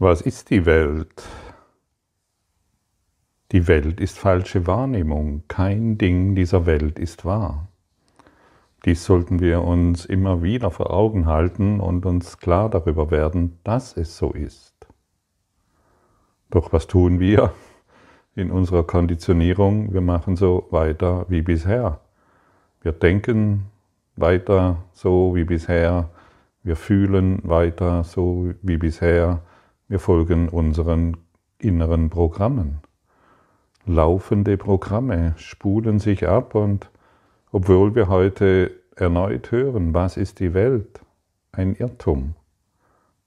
Was ist die Welt? Die Welt ist falsche Wahrnehmung. Kein Ding dieser Welt ist wahr. Dies sollten wir uns immer wieder vor Augen halten und uns klar darüber werden, dass es so ist. Doch was tun wir in unserer Konditionierung? Wir machen so weiter wie bisher. Wir denken weiter so wie bisher. Wir fühlen weiter so wie bisher. Wir folgen unseren inneren Programmen. Laufende Programme spulen sich ab und obwohl wir heute erneut hören, was ist die Welt? Ein Irrtum.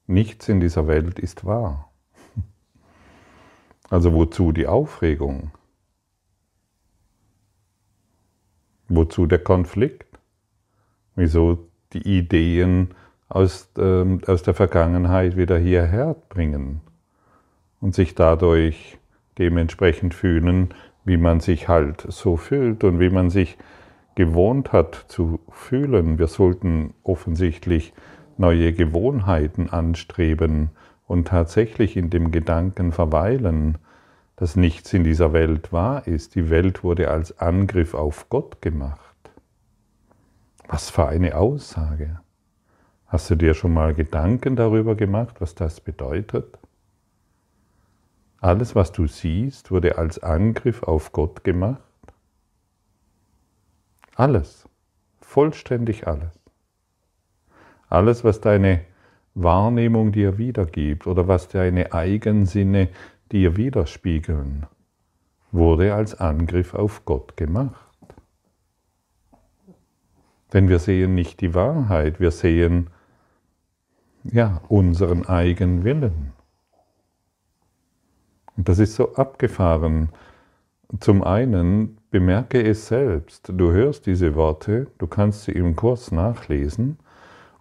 Nichts in dieser Welt ist wahr. Also wozu die Aufregung? Wozu der Konflikt? Wieso die Ideen aus, äh, aus der Vergangenheit wieder hierher bringen und sich dadurch dementsprechend fühlen, wie man sich halt so fühlt und wie man sich gewohnt hat zu fühlen. Wir sollten offensichtlich neue Gewohnheiten anstreben und tatsächlich in dem Gedanken verweilen, dass nichts in dieser Welt wahr ist. Die Welt wurde als Angriff auf Gott gemacht. Was für eine Aussage. Hast du dir schon mal Gedanken darüber gemacht, was das bedeutet? Alles, was du siehst, wurde als Angriff auf Gott gemacht. Alles, vollständig alles. Alles, was deine Wahrnehmung dir wiedergibt oder was deine Eigensinne dir widerspiegeln, wurde als Angriff auf Gott gemacht. Denn wir sehen nicht die Wahrheit, wir sehen ja, unseren eigenen Willen. Und das ist so abgefahren. Zum einen bemerke es selbst. Du hörst diese Worte, du kannst sie im Kurs nachlesen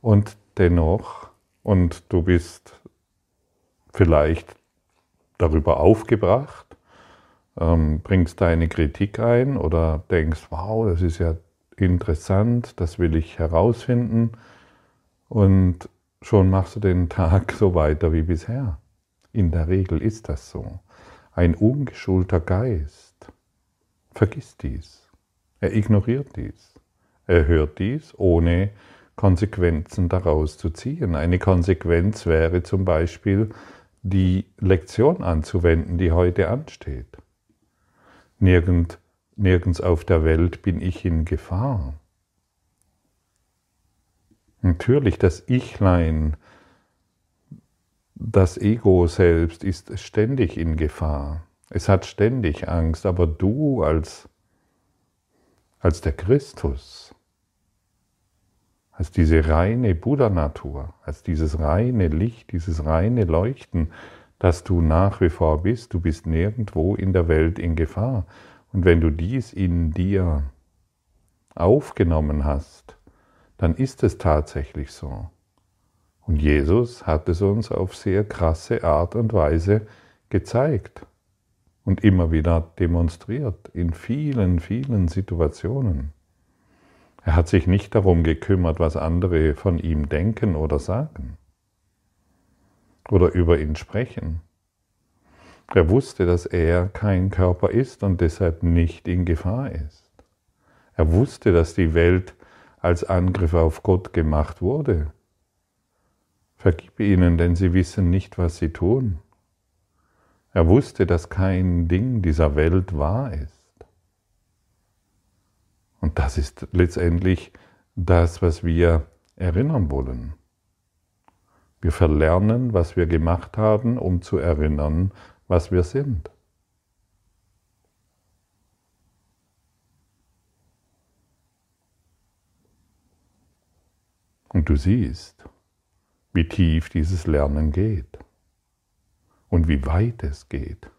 und dennoch, und du bist vielleicht darüber aufgebracht, ähm, bringst deine Kritik ein oder denkst, wow, das ist ja interessant, das will ich herausfinden. Und schon machst du den Tag so weiter wie bisher. In der Regel ist das so. Ein ungeschulter Geist vergisst dies. Er ignoriert dies. Er hört dies, ohne Konsequenzen daraus zu ziehen. Eine Konsequenz wäre zum Beispiel, die Lektion anzuwenden, die heute ansteht. Nirgend, nirgends auf der Welt bin ich in Gefahr. Natürlich, das Ichlein, das Ego selbst ist ständig in Gefahr. Es hat ständig Angst, aber du als, als der Christus, als diese reine Buddha-Natur, als dieses reine Licht, dieses reine Leuchten, das du nach wie vor bist, du bist nirgendwo in der Welt in Gefahr. Und wenn du dies in dir aufgenommen hast, dann ist es tatsächlich so. Und Jesus hat es uns auf sehr krasse Art und Weise gezeigt und immer wieder demonstriert in vielen, vielen Situationen. Er hat sich nicht darum gekümmert, was andere von ihm denken oder sagen oder über ihn sprechen. Er wusste, dass er kein Körper ist und deshalb nicht in Gefahr ist. Er wusste, dass die Welt als Angriff auf Gott gemacht wurde. Vergib ihnen, denn sie wissen nicht, was sie tun. Er wusste, dass kein Ding dieser Welt wahr ist. Und das ist letztendlich das, was wir erinnern wollen. Wir verlernen, was wir gemacht haben, um zu erinnern, was wir sind. Und du siehst, wie tief dieses Lernen geht und wie weit es geht.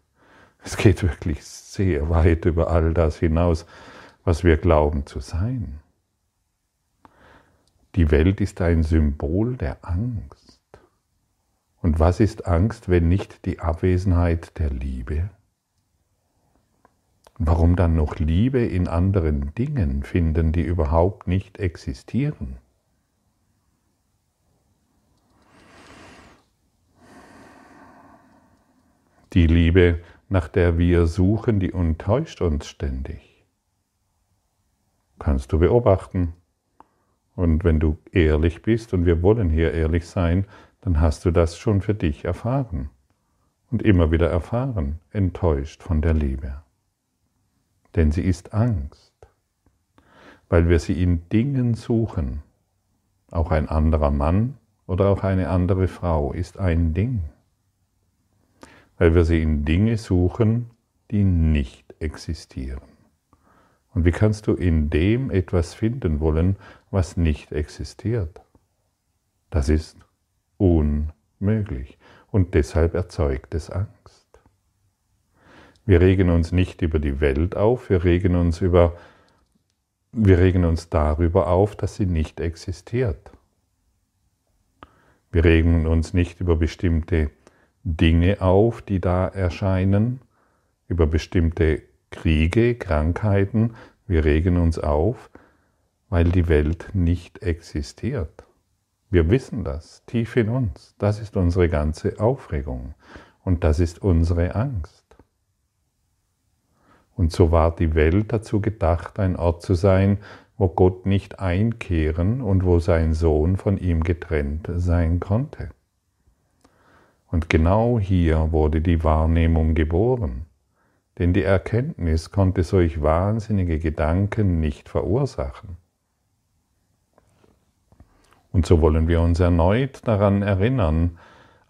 Es geht wirklich sehr weit über all das hinaus, was wir glauben zu sein. Die Welt ist ein Symbol der Angst. Und was ist Angst, wenn nicht die Abwesenheit der Liebe? Warum dann noch Liebe in anderen Dingen finden, die überhaupt nicht existieren? Die Liebe, nach der wir suchen, die enttäuscht uns ständig. Kannst du beobachten. Und wenn du ehrlich bist, und wir wollen hier ehrlich sein, dann hast du das schon für dich erfahren und immer wieder erfahren, enttäuscht von der Liebe. Denn sie ist Angst, weil wir sie in Dingen suchen. Auch ein anderer Mann oder auch eine andere Frau ist ein Ding, weil wir sie in Dinge suchen, die nicht existieren. Und wie kannst du in dem etwas finden wollen, was nicht existiert? Das ist unmöglich und deshalb erzeugt es Angst. Wir regen uns nicht über die Welt auf, wir regen uns über wir regen uns darüber auf, dass sie nicht existiert. Wir regen uns nicht über bestimmte Dinge auf, die da erscheinen, über bestimmte Kriege, Krankheiten. Wir regen uns auf, weil die Welt nicht existiert. Wir wissen das tief in uns. Das ist unsere ganze Aufregung und das ist unsere Angst. Und so war die Welt dazu gedacht, ein Ort zu sein, wo Gott nicht einkehren und wo sein Sohn von ihm getrennt sein konnte. Und genau hier wurde die Wahrnehmung geboren, denn die Erkenntnis konnte solch wahnsinnige Gedanken nicht verursachen. Und so wollen wir uns erneut daran erinnern,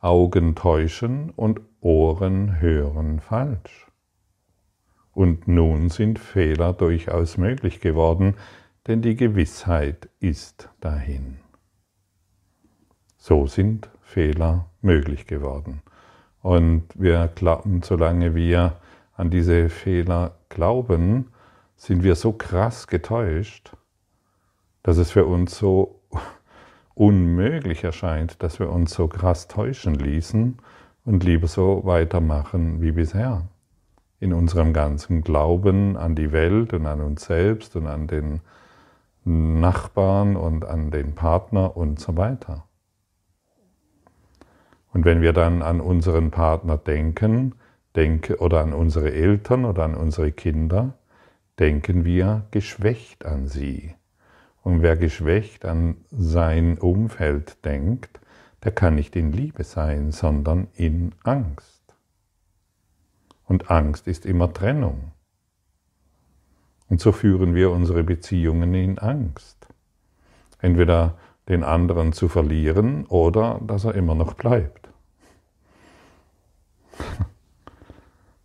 Augen täuschen und Ohren hören falsch. Und nun sind Fehler durchaus möglich geworden, denn die Gewissheit ist dahin. So sind Fehler möglich geworden. Und wir glauben, solange wir an diese Fehler glauben, sind wir so krass getäuscht, dass es für uns so unmöglich erscheint, dass wir uns so krass täuschen ließen und lieber so weitermachen wie bisher. In unserem ganzen Glauben an die Welt und an uns selbst und an den Nachbarn und an den Partner und so weiter. Und wenn wir dann an unseren Partner denken, denke, oder an unsere Eltern oder an unsere Kinder, denken wir geschwächt an sie. Und wer geschwächt an sein Umfeld denkt, der kann nicht in Liebe sein, sondern in Angst. Und Angst ist immer Trennung. Und so führen wir unsere Beziehungen in Angst. Entweder den anderen zu verlieren oder dass er immer noch bleibt.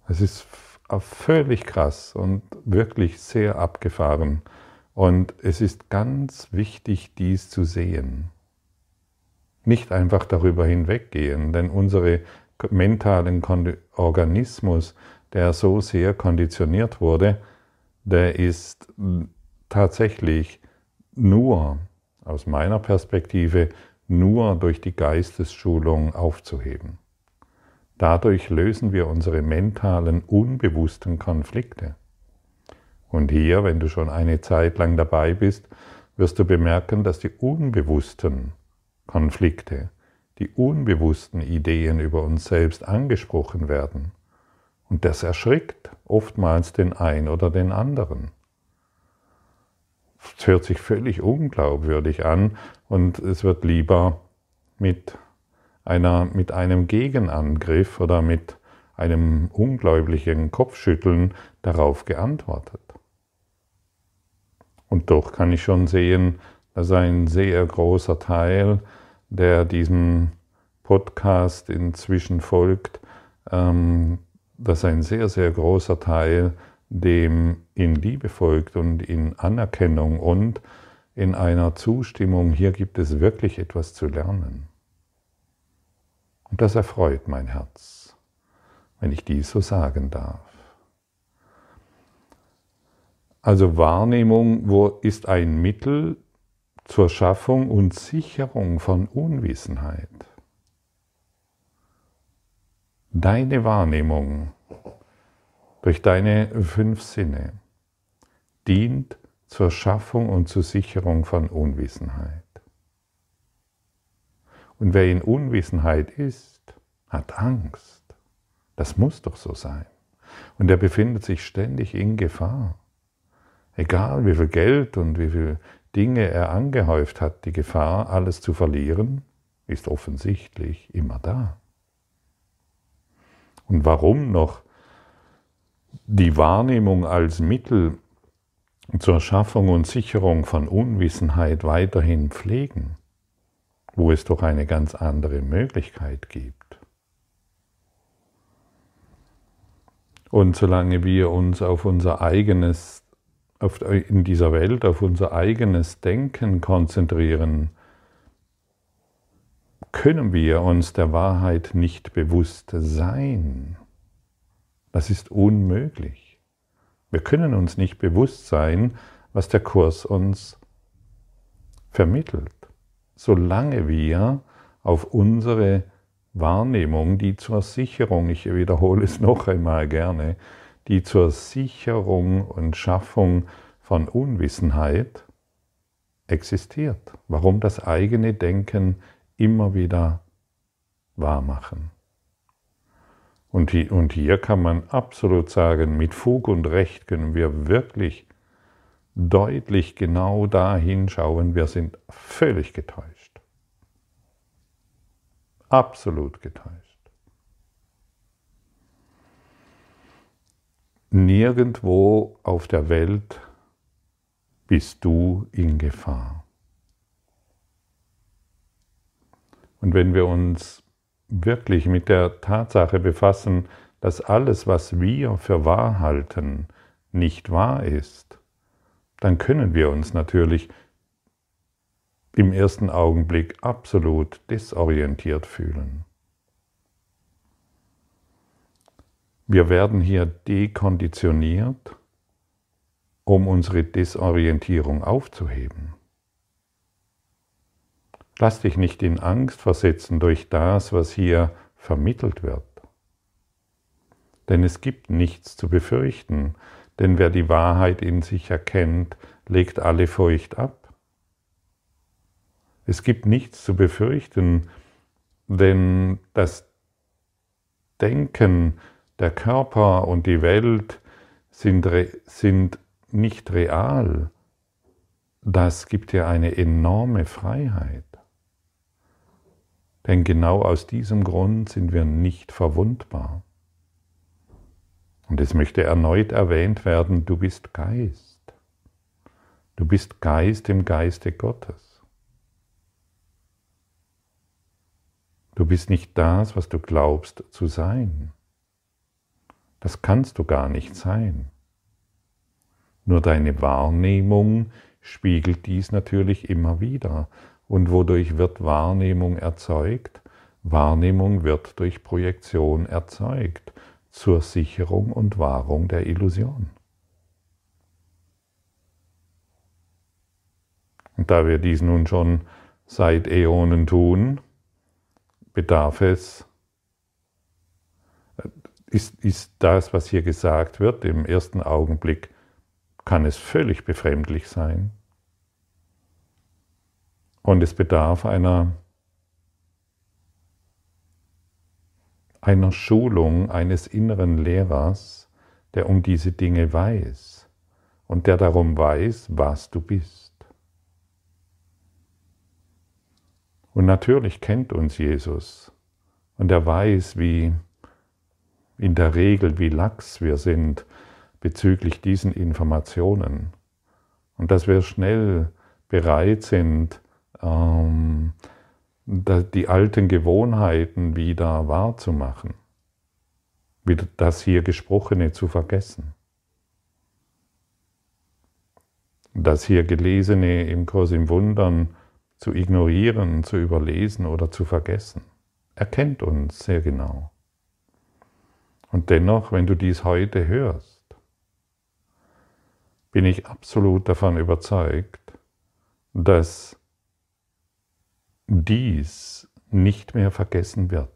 Es ist völlig krass und wirklich sehr abgefahren. Und es ist ganz wichtig, dies zu sehen. Nicht einfach darüber hinweggehen, denn unsere mentalen Organismus, der so sehr konditioniert wurde, der ist tatsächlich nur, aus meiner Perspektive, nur durch die Geistesschulung aufzuheben. Dadurch lösen wir unsere mentalen, unbewussten Konflikte. Und hier, wenn du schon eine Zeit lang dabei bist, wirst du bemerken, dass die unbewussten Konflikte, die unbewussten Ideen über uns selbst angesprochen werden. Und das erschrickt oftmals den einen oder den anderen. Es hört sich völlig unglaubwürdig an und es wird lieber mit, einer, mit einem Gegenangriff oder mit einem ungläubigen Kopfschütteln darauf geantwortet. Und doch kann ich schon sehen, dass ein sehr großer Teil, der diesem Podcast inzwischen folgt, ähm, dass ein sehr, sehr großer Teil dem in Liebe folgt und in Anerkennung und in einer Zustimmung, hier gibt es wirklich etwas zu lernen. Und das erfreut mein Herz, wenn ich dies so sagen darf. Also Wahrnehmung ist ein Mittel zur Schaffung und Sicherung von Unwissenheit. Deine Wahrnehmung durch deine fünf Sinne dient zur Schaffung und zur Sicherung von Unwissenheit. Und wer in Unwissenheit ist, hat Angst. Das muss doch so sein. Und er befindet sich ständig in Gefahr. Egal wie viel Geld und wie viele Dinge er angehäuft hat, die Gefahr, alles zu verlieren, ist offensichtlich immer da. Und warum noch die Wahrnehmung als Mittel zur Schaffung und Sicherung von Unwissenheit weiterhin pflegen, wo es doch eine ganz andere Möglichkeit gibt. Und solange wir uns auf unser eigenes, auf, in dieser Welt auf unser eigenes Denken konzentrieren, können wir uns der Wahrheit nicht bewusst sein. Das ist unmöglich. Wir können uns nicht bewusst sein, was der Kurs uns vermittelt, solange wir auf unsere Wahrnehmung, die zur Sicherung, ich wiederhole es noch einmal gerne, die zur Sicherung und Schaffung von Unwissenheit existiert. Warum das eigene Denken immer wieder wahrmachen. Und hier kann man absolut sagen, mit Fug und Recht können wir wirklich deutlich genau da hinschauen, wir sind völlig getäuscht. Absolut getäuscht. Nirgendwo auf der Welt bist du in Gefahr. Und wenn wir uns wirklich mit der Tatsache befassen, dass alles, was wir für wahr halten, nicht wahr ist, dann können wir uns natürlich im ersten Augenblick absolut desorientiert fühlen. Wir werden hier dekonditioniert, um unsere Desorientierung aufzuheben. Lass dich nicht in Angst versetzen durch das, was hier vermittelt wird. Denn es gibt nichts zu befürchten, denn wer die Wahrheit in sich erkennt, legt alle Furcht ab. Es gibt nichts zu befürchten, denn das Denken, der Körper und die Welt sind, sind nicht real. Das gibt dir eine enorme Freiheit. Denn genau aus diesem Grund sind wir nicht verwundbar. Und es möchte erneut erwähnt werden, du bist Geist. Du bist Geist im Geiste Gottes. Du bist nicht das, was du glaubst zu sein. Das kannst du gar nicht sein. Nur deine Wahrnehmung spiegelt dies natürlich immer wieder. Und wodurch wird Wahrnehmung erzeugt? Wahrnehmung wird durch Projektion erzeugt zur Sicherung und Wahrung der Illusion. Und da wir dies nun schon seit Äonen tun, bedarf es, ist, ist das, was hier gesagt wird, im ersten Augenblick, kann es völlig befremdlich sein. Und es bedarf einer, einer Schulung eines inneren Lehrers, der um diese Dinge weiß und der darum weiß, was du bist. Und natürlich kennt uns Jesus und er weiß, wie in der Regel, wie lax wir sind bezüglich diesen Informationen und dass wir schnell bereit sind, ähm, die alten Gewohnheiten wieder wahrzumachen, wieder das hier Gesprochene zu vergessen, das hier Gelesene im Kurs im Wundern zu ignorieren, zu überlesen oder zu vergessen. Er kennt uns sehr genau. Und dennoch, wenn du dies heute hörst, bin ich absolut davon überzeugt, dass dies nicht mehr vergessen wird.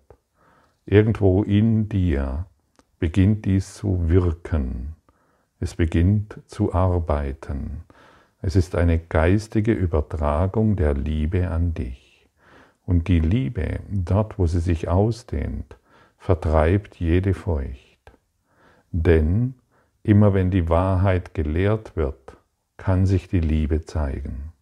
Irgendwo in dir beginnt dies zu wirken. Es beginnt zu arbeiten. Es ist eine geistige Übertragung der Liebe an dich. Und die Liebe, dort wo sie sich ausdehnt, vertreibt jede Furcht. Denn immer wenn die Wahrheit gelehrt wird, kann sich die Liebe zeigen.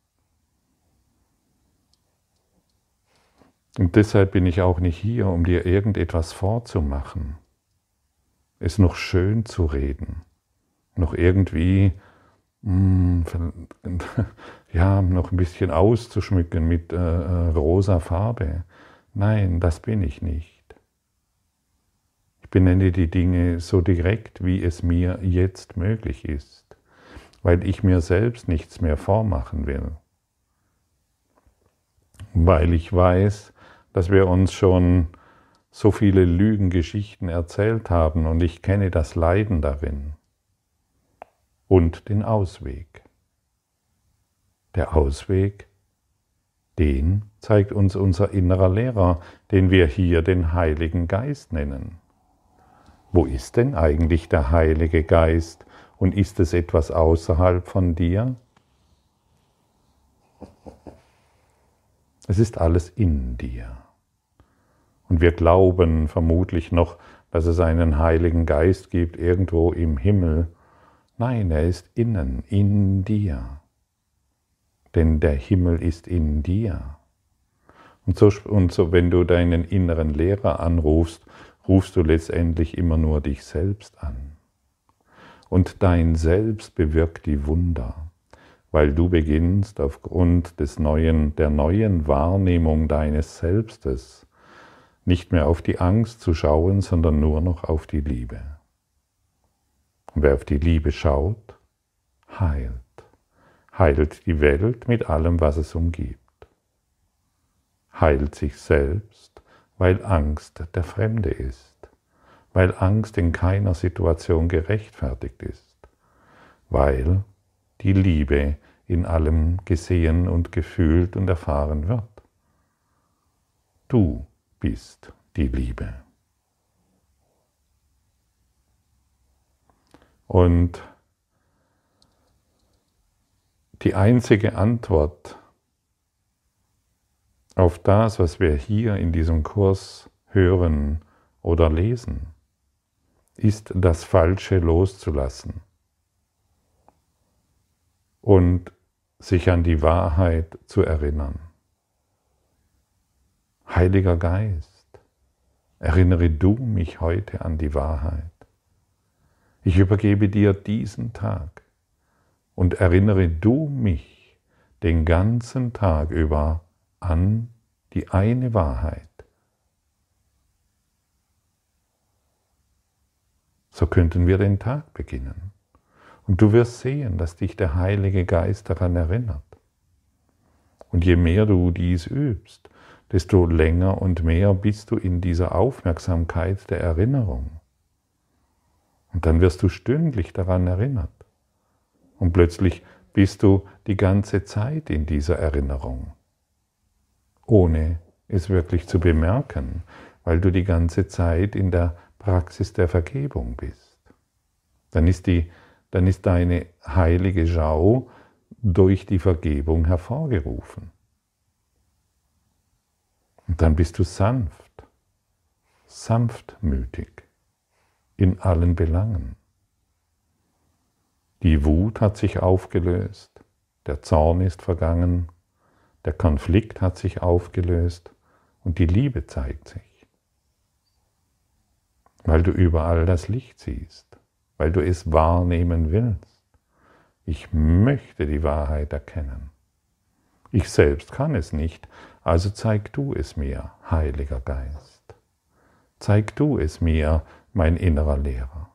Und deshalb bin ich auch nicht hier, um dir irgendetwas vorzumachen, es noch schön zu reden, noch irgendwie mm, ja, noch ein bisschen auszuschmücken mit äh, äh, rosa Farbe. Nein, das bin ich nicht. Ich benenne die Dinge so direkt, wie es mir jetzt möglich ist, weil ich mir selbst nichts mehr vormachen will. Weil ich weiß, dass wir uns schon so viele Lügengeschichten erzählt haben und ich kenne das Leiden darin und den Ausweg. Der Ausweg, den zeigt uns unser innerer Lehrer, den wir hier den Heiligen Geist nennen. Wo ist denn eigentlich der Heilige Geist und ist es etwas außerhalb von dir? Es ist alles in dir. Und wir glauben vermutlich noch, dass es einen Heiligen Geist gibt irgendwo im Himmel. Nein, er ist innen, in dir. Denn der Himmel ist in dir. Und so, und so, wenn du deinen inneren Lehrer anrufst, rufst du letztendlich immer nur dich selbst an. Und dein Selbst bewirkt die Wunder, weil du beginnst aufgrund des neuen, der neuen Wahrnehmung deines Selbstes nicht mehr auf die Angst zu schauen, sondern nur noch auf die Liebe. Und wer auf die Liebe schaut, heilt. Heilt die Welt mit allem, was es umgibt. Heilt sich selbst, weil Angst der Fremde ist. Weil Angst in keiner Situation gerechtfertigt ist. Weil die Liebe in allem gesehen und gefühlt und erfahren wird. Du bist die Liebe. Und die einzige Antwort auf das, was wir hier in diesem Kurs hören oder lesen, ist das Falsche loszulassen und sich an die Wahrheit zu erinnern. Heiliger Geist, erinnere du mich heute an die Wahrheit. Ich übergebe dir diesen Tag und erinnere du mich den ganzen Tag über an die eine Wahrheit. So könnten wir den Tag beginnen. Und du wirst sehen, dass dich der Heilige Geist daran erinnert. Und je mehr du dies übst, desto länger und mehr bist du in dieser Aufmerksamkeit der Erinnerung. Und dann wirst du stündlich daran erinnert. Und plötzlich bist du die ganze Zeit in dieser Erinnerung, ohne es wirklich zu bemerken, weil du die ganze Zeit in der Praxis der Vergebung bist. Dann ist, die, dann ist deine heilige Schau durch die Vergebung hervorgerufen. Und dann bist du sanft, sanftmütig in allen Belangen. Die Wut hat sich aufgelöst, der Zorn ist vergangen, der Konflikt hat sich aufgelöst und die Liebe zeigt sich. Weil du überall das Licht siehst, weil du es wahrnehmen willst. Ich möchte die Wahrheit erkennen. Ich selbst kann es nicht, also zeig du es mir, Heiliger Geist. Zeig du es mir, mein innerer Lehrer.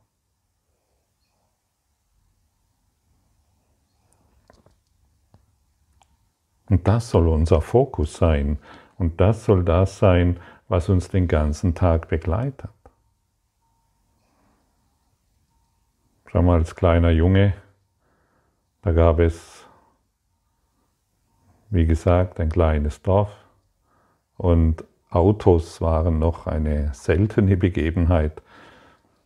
Und das soll unser Fokus sein. Und das soll das sein, was uns den ganzen Tag begleitet. Schau mal, als kleiner Junge, da gab es wie gesagt, ein kleines Dorf und Autos waren noch eine seltene Begebenheit.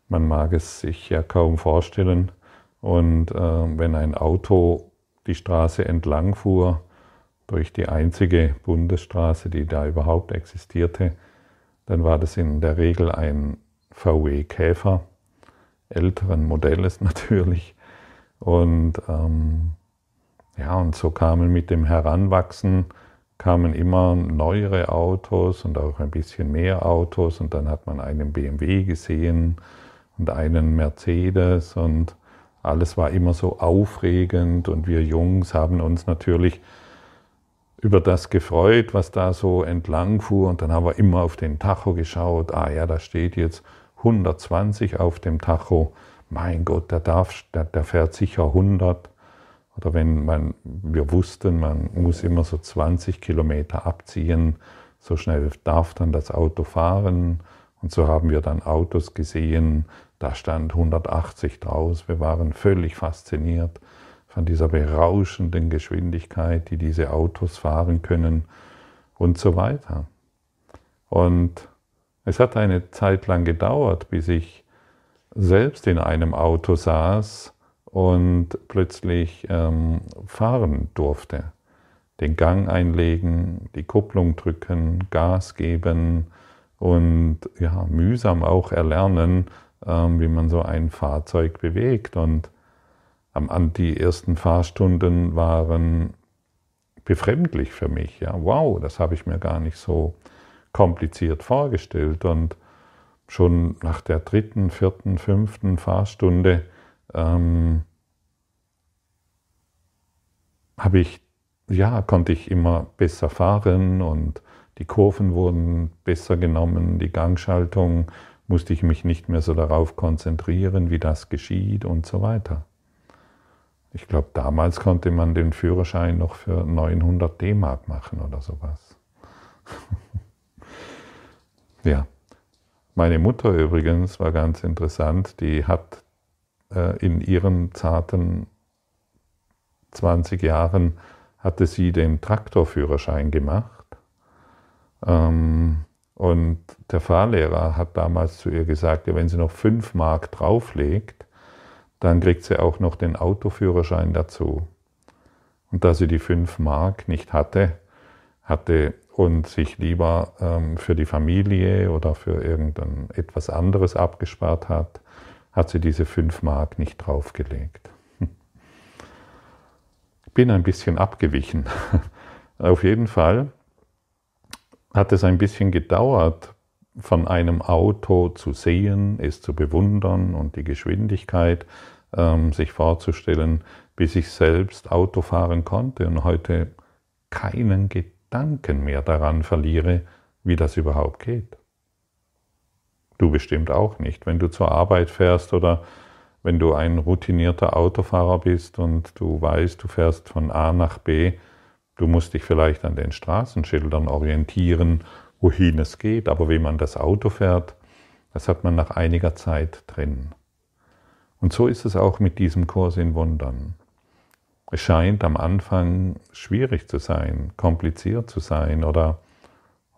Man mag es sich ja kaum vorstellen. Und äh, wenn ein Auto die Straße entlang fuhr, durch die einzige Bundesstraße, die da überhaupt existierte, dann war das in der Regel ein VW Käfer, älteren Modells natürlich. Und ähm, ja, und so kamen mit dem Heranwachsen kamen immer neuere Autos und auch ein bisschen mehr Autos. Und dann hat man einen BMW gesehen und einen Mercedes. Und alles war immer so aufregend. Und wir Jungs haben uns natürlich über das gefreut, was da so entlang fuhr. Und dann haben wir immer auf den Tacho geschaut, ah ja, da steht jetzt 120 auf dem Tacho, mein Gott, der, darf, der, der fährt sicher 100 oder wenn man, wir wussten, man muss immer so 20 Kilometer abziehen, so schnell darf dann das Auto fahren. Und so haben wir dann Autos gesehen, da stand 180 draus. Wir waren völlig fasziniert von dieser berauschenden Geschwindigkeit, die diese Autos fahren können und so weiter. Und es hat eine Zeit lang gedauert, bis ich selbst in einem Auto saß und plötzlich ähm, fahren durfte. Den Gang einlegen, die Kupplung drücken, Gas geben und ja, mühsam auch erlernen, ähm, wie man so ein Fahrzeug bewegt. Und ähm, die ersten Fahrstunden waren befremdlich für mich. Ja, wow, das habe ich mir gar nicht so kompliziert vorgestellt. Und schon nach der dritten, vierten, fünften Fahrstunde ähm, habe ich, ja, konnte ich immer besser fahren und die Kurven wurden besser genommen, die Gangschaltung musste ich mich nicht mehr so darauf konzentrieren, wie das geschieht und so weiter. Ich glaube, damals konnte man den Führerschein noch für 900 D-Mark machen oder sowas. ja. Meine Mutter übrigens war ganz interessant, die hat in ihren zarten 20 Jahren hatte sie den Traktorführerschein gemacht. Ähm, und der Fahrlehrer hat damals zu ihr gesagt, wenn sie noch 5 Mark drauflegt, dann kriegt sie auch noch den Autoführerschein dazu. Und da sie die 5 Mark nicht hatte, hatte und sich lieber ähm, für die Familie oder für irgendein etwas anderes abgespart hat, hat sie diese 5 Mark nicht draufgelegt. Ich bin ein bisschen abgewichen. Auf jeden Fall hat es ein bisschen gedauert, von einem Auto zu sehen, es zu bewundern und die Geschwindigkeit ähm, sich vorzustellen, bis ich selbst Auto fahren konnte und heute keinen Gedanken mehr daran verliere, wie das überhaupt geht. Du bestimmt auch nicht. Wenn du zur Arbeit fährst oder wenn du ein routinierter Autofahrer bist und du weißt, du fährst von A nach B, du musst dich vielleicht an den Straßenschildern orientieren, wohin es geht, aber wie man das Auto fährt, das hat man nach einiger Zeit drin. Und so ist es auch mit diesem Kurs in Wundern. Es scheint am Anfang schwierig zu sein, kompliziert zu sein oder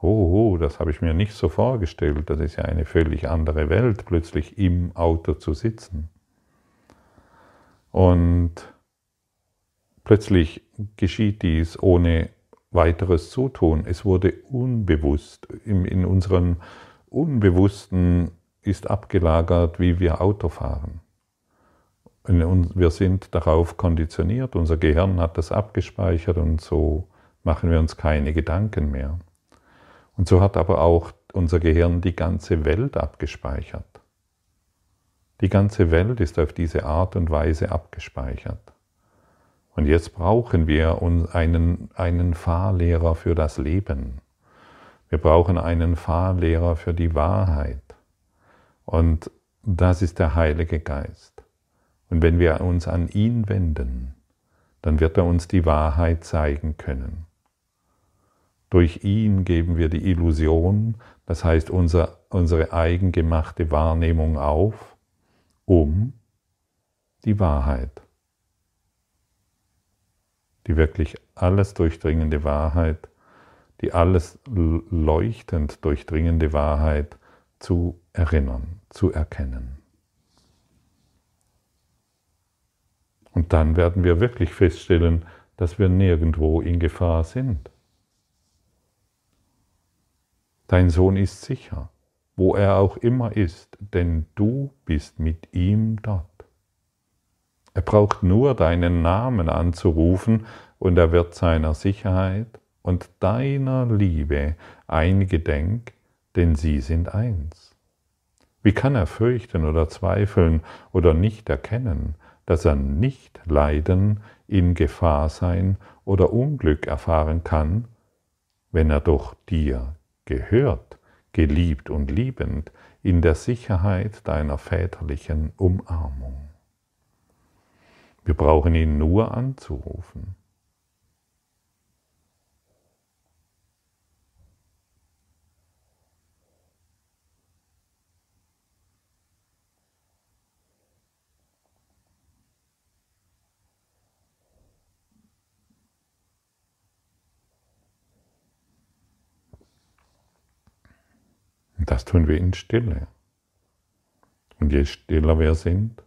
oh, oh, das habe ich mir nicht so vorgestellt, das ist ja eine völlig andere Welt, plötzlich im Auto zu sitzen. Und plötzlich geschieht dies ohne weiteres Zutun. Es wurde unbewusst, in unserem Unbewussten ist abgelagert, wie wir Auto fahren. Wir sind darauf konditioniert, unser Gehirn hat das abgespeichert und so machen wir uns keine Gedanken mehr. Und so hat aber auch unser Gehirn die ganze Welt abgespeichert. Die ganze Welt ist auf diese Art und Weise abgespeichert. Und jetzt brauchen wir einen, einen Fahrlehrer für das Leben. Wir brauchen einen Fahrlehrer für die Wahrheit. Und das ist der Heilige Geist. Und wenn wir uns an ihn wenden, dann wird er uns die Wahrheit zeigen können. Durch ihn geben wir die Illusion, das heißt unser, unsere eigengemachte Wahrnehmung auf, um die Wahrheit, die wirklich alles durchdringende Wahrheit, die alles leuchtend durchdringende Wahrheit zu erinnern, zu erkennen. Und dann werden wir wirklich feststellen, dass wir nirgendwo in Gefahr sind. Dein Sohn ist sicher, wo er auch immer ist, denn du bist mit ihm dort. Er braucht nur deinen Namen anzurufen und er wird seiner Sicherheit und deiner Liebe eingedenk, denn sie sind eins. Wie kann er fürchten oder zweifeln oder nicht erkennen, dass er nicht leiden, in Gefahr sein oder Unglück erfahren kann, wenn er doch dir gehört, geliebt und liebend, in der Sicherheit deiner väterlichen Umarmung. Wir brauchen ihn nur anzurufen. Das tun wir in Stille. Und je stiller wir sind,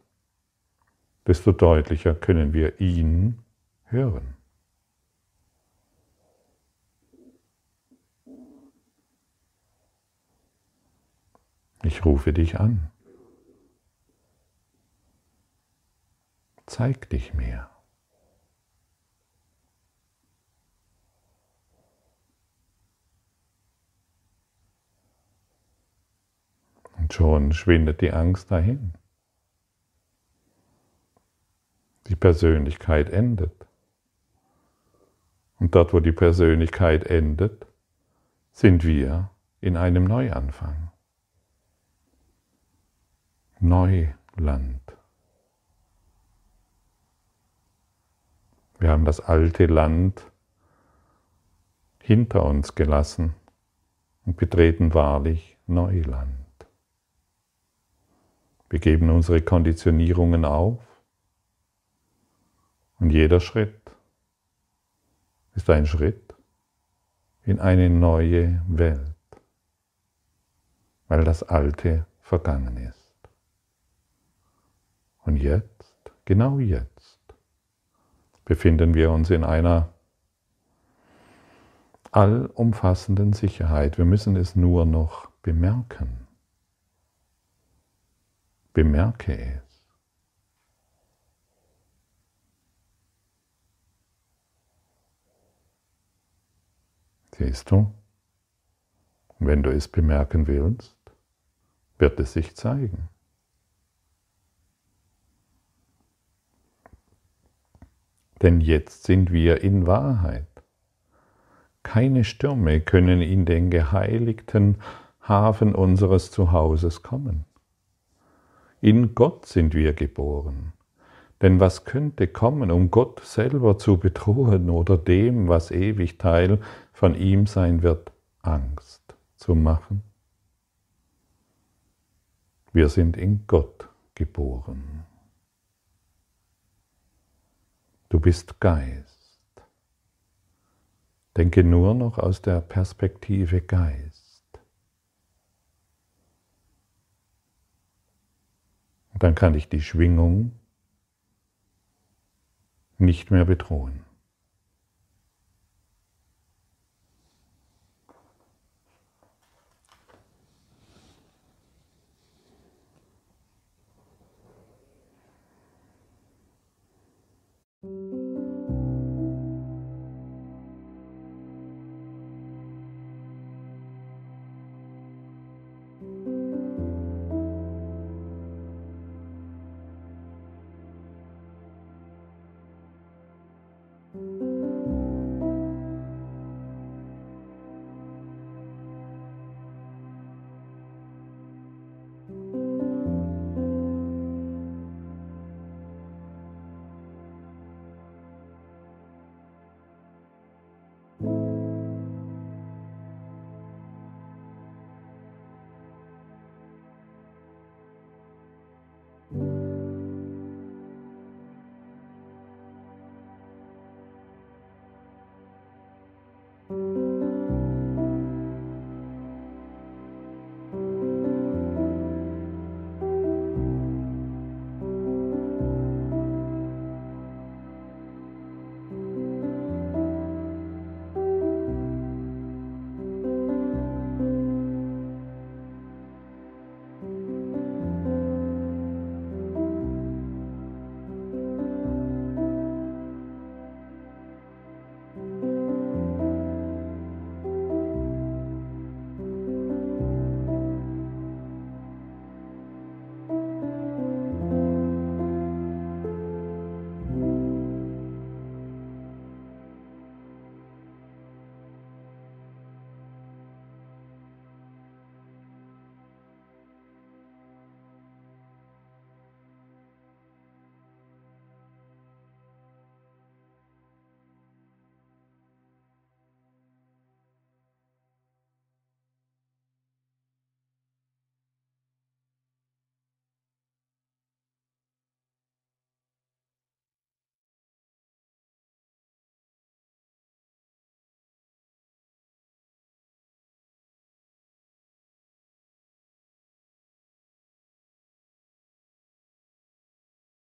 desto deutlicher können wir ihn hören. Ich rufe dich an. Zeig dich mir. Und schon schwindet die Angst dahin. Die Persönlichkeit endet. Und dort, wo die Persönlichkeit endet, sind wir in einem Neuanfang. Neuland. Wir haben das alte Land hinter uns gelassen und betreten wahrlich Neuland. Wir geben unsere Konditionierungen auf und jeder Schritt ist ein Schritt in eine neue Welt, weil das Alte vergangen ist. Und jetzt, genau jetzt, befinden wir uns in einer allumfassenden Sicherheit. Wir müssen es nur noch bemerken. Bemerke es. Siehst du? Wenn du es bemerken willst, wird es sich zeigen. Denn jetzt sind wir in Wahrheit. Keine Stürme können in den geheiligten Hafen unseres Zuhauses kommen. In Gott sind wir geboren. Denn was könnte kommen, um Gott selber zu bedrohen oder dem, was ewig Teil von ihm sein wird, Angst zu machen? Wir sind in Gott geboren. Du bist Geist. Denke nur noch aus der Perspektive Geist. Dann kann dich die Schwingung nicht mehr bedrohen.